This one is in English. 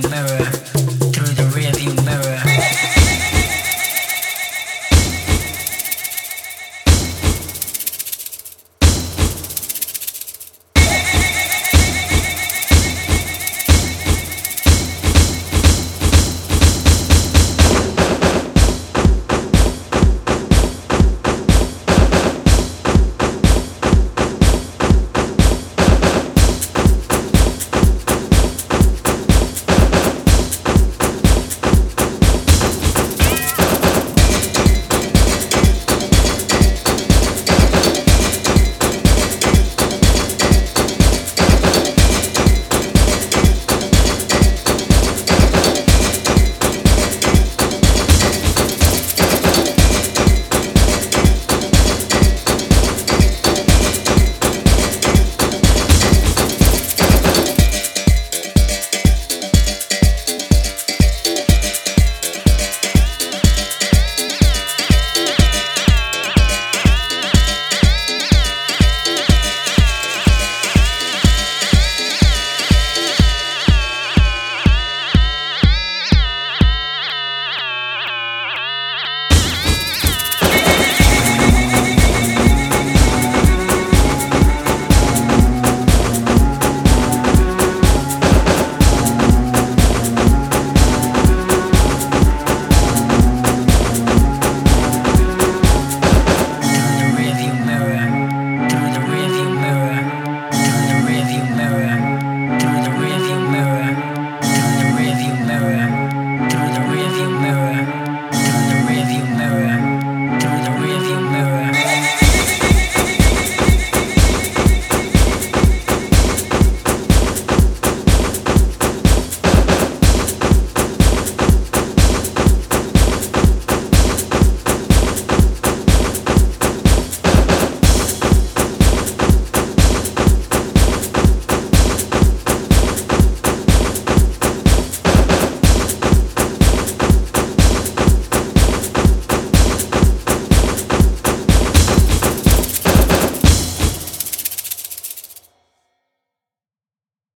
never.